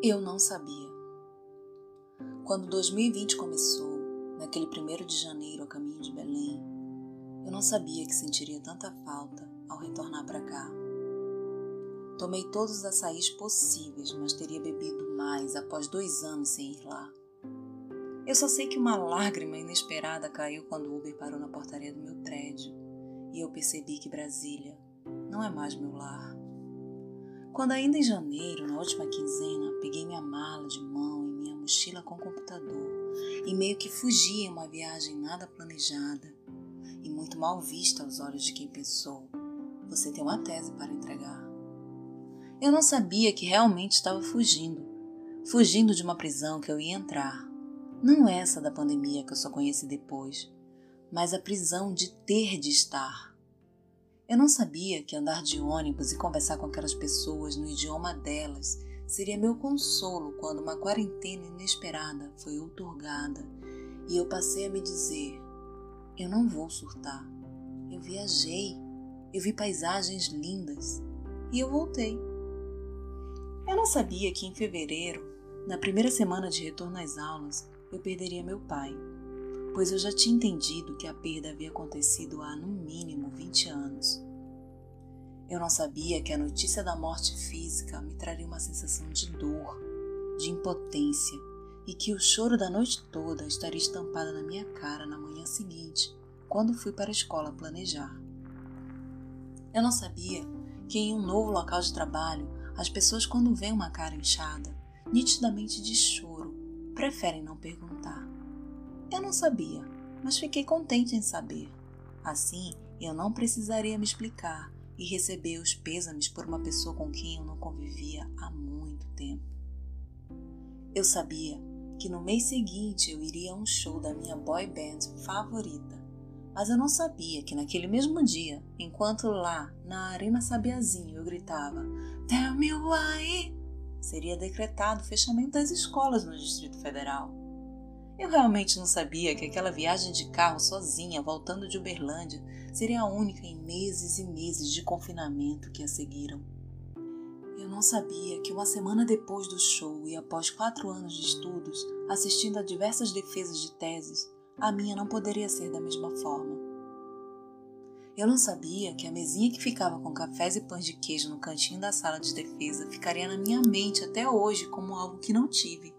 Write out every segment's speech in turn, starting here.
Eu não sabia. Quando 2020 começou, naquele primeiro de janeiro a caminho de Belém, eu não sabia que sentiria tanta falta ao retornar para cá. Tomei todos os açaís possíveis, mas teria bebido mais após dois anos sem ir lá. Eu só sei que uma lágrima inesperada caiu quando o Uber parou na portaria do meu prédio e eu percebi que Brasília não é mais meu lar. Quando ainda em janeiro, na última quinzena, peguei minha mala de mão e minha mochila com computador e meio que fugi em uma viagem nada planejada e muito mal vista aos olhos de quem pensou: você tem uma tese para entregar. Eu não sabia que realmente estava fugindo, fugindo de uma prisão que eu ia entrar. Não essa da pandemia que eu só conheci depois, mas a prisão de ter de estar. Eu não sabia que andar de ônibus e conversar com aquelas pessoas no idioma delas seria meu consolo quando uma quarentena inesperada foi outorgada e eu passei a me dizer: eu não vou surtar. Eu viajei, eu vi paisagens lindas e eu voltei. Eu não sabia que em fevereiro, na primeira semana de retorno às aulas, eu perderia meu pai, pois eu já tinha entendido que a perda havia acontecido há no mínimo 20 anos. Eu não sabia que a notícia da morte física me traria uma sensação de dor, de impotência e que o choro da noite toda estaria estampada na minha cara na manhã seguinte, quando fui para a escola planejar. Eu não sabia que em um novo local de trabalho as pessoas, quando veem uma cara inchada, nitidamente de choro, preferem não perguntar. Não sabia, mas fiquei contente em saber. Assim, eu não precisaria me explicar e receber os pêsames por uma pessoa com quem eu não convivia há muito tempo. Eu sabia que no mês seguinte eu iria a um show da minha boy band favorita, mas eu não sabia que naquele mesmo dia, enquanto lá na Arena Sabiazinho eu gritava Tell me why. Seria decretado o fechamento das escolas no Distrito Federal. Eu realmente não sabia que aquela viagem de carro sozinha, voltando de Uberlândia, seria a única em meses e meses de confinamento que a seguiram. Eu não sabia que uma semana depois do show e após quatro anos de estudos, assistindo a diversas defesas de teses, a minha não poderia ser da mesma forma. Eu não sabia que a mesinha que ficava com cafés e pães de queijo no cantinho da sala de defesa ficaria na minha mente até hoje como algo que não tive.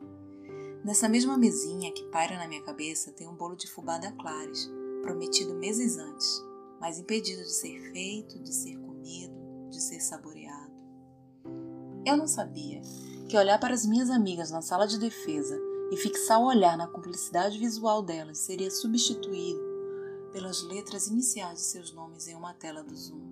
Nessa mesma mesinha que paira na minha cabeça tem um bolo de fubá da Clares, prometido meses antes, mas impedido de ser feito, de ser comido, de ser saboreado. Eu não sabia que olhar para as minhas amigas na sala de defesa e fixar o olhar na cumplicidade visual delas seria substituído pelas letras iniciais de seus nomes em uma tela do Zoom.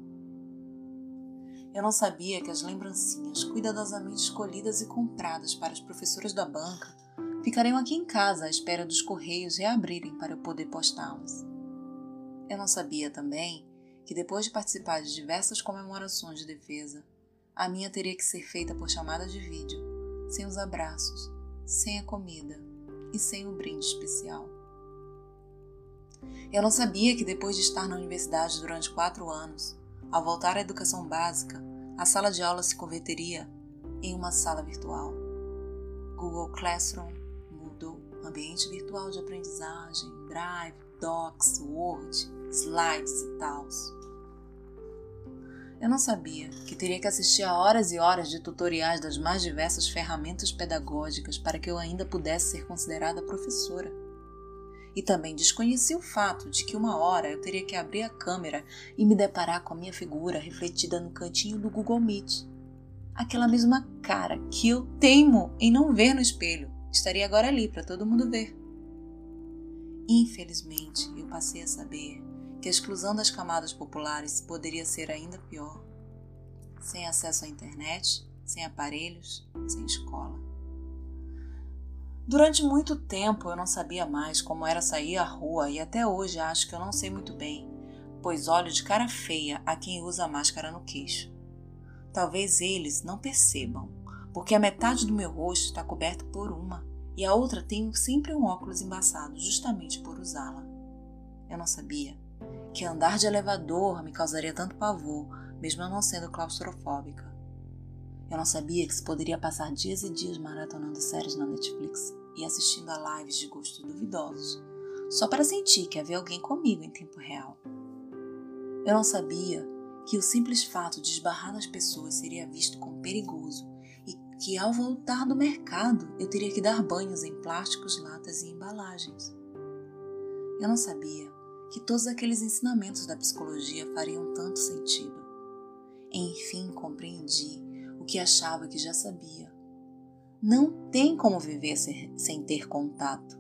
Eu não sabia que as lembrancinhas cuidadosamente escolhidas e compradas para as professoras da banca ficariam aqui em casa à espera dos correios reabrirem para eu poder postá-las. Eu não sabia também que depois de participar de diversas comemorações de defesa, a minha teria que ser feita por chamada de vídeo, sem os abraços, sem a comida e sem o brinde especial. Eu não sabia que depois de estar na universidade durante quatro anos, ao voltar à educação básica, a sala de aula se converteria em uma sala virtual. Google Classroom, Ambiente virtual de aprendizagem, Drive, Docs, Word, slides e tals. Eu não sabia que teria que assistir a horas e horas de tutoriais das mais diversas ferramentas pedagógicas para que eu ainda pudesse ser considerada professora e também desconheci o fato de que uma hora eu teria que abrir a câmera e me deparar com a minha figura refletida no cantinho do Google Meet. Aquela mesma cara que eu teimo em não ver no espelho estaria agora ali para todo mundo ver. Infelizmente, eu passei a saber que a exclusão das camadas populares poderia ser ainda pior. Sem acesso à internet, sem aparelhos, sem escola. Durante muito tempo eu não sabia mais como era sair à rua e até hoje acho que eu não sei muito bem, pois olho de cara feia a quem usa a máscara no queixo. Talvez eles não percebam, porque a metade do meu rosto está coberto por uma e a outra tem sempre um óculos embaçado justamente por usá-la. Eu não sabia que andar de elevador me causaria tanto pavor, mesmo eu não sendo claustrofóbica. Eu não sabia que se poderia passar dias e dias maratonando séries na Netflix e assistindo a lives de gostos duvidosos, só para sentir que havia alguém comigo em tempo real. Eu não sabia que o simples fato de esbarrar nas pessoas seria visto como perigoso que ao voltar do mercado eu teria que dar banhos em plásticos, latas e embalagens. Eu não sabia que todos aqueles ensinamentos da psicologia fariam tanto sentido. Enfim, compreendi o que achava que já sabia. Não tem como viver sem ter contato.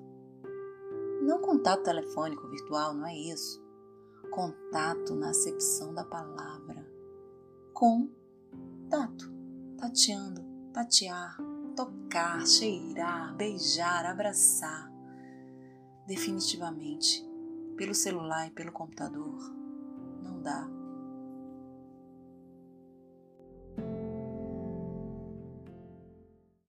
Não contato telefônico virtual, não é isso. Contato na acepção da palavra. Contato. Tateando, tatear, tocar, cheirar, beijar, abraçar. Definitivamente, pelo celular e pelo computador, não dá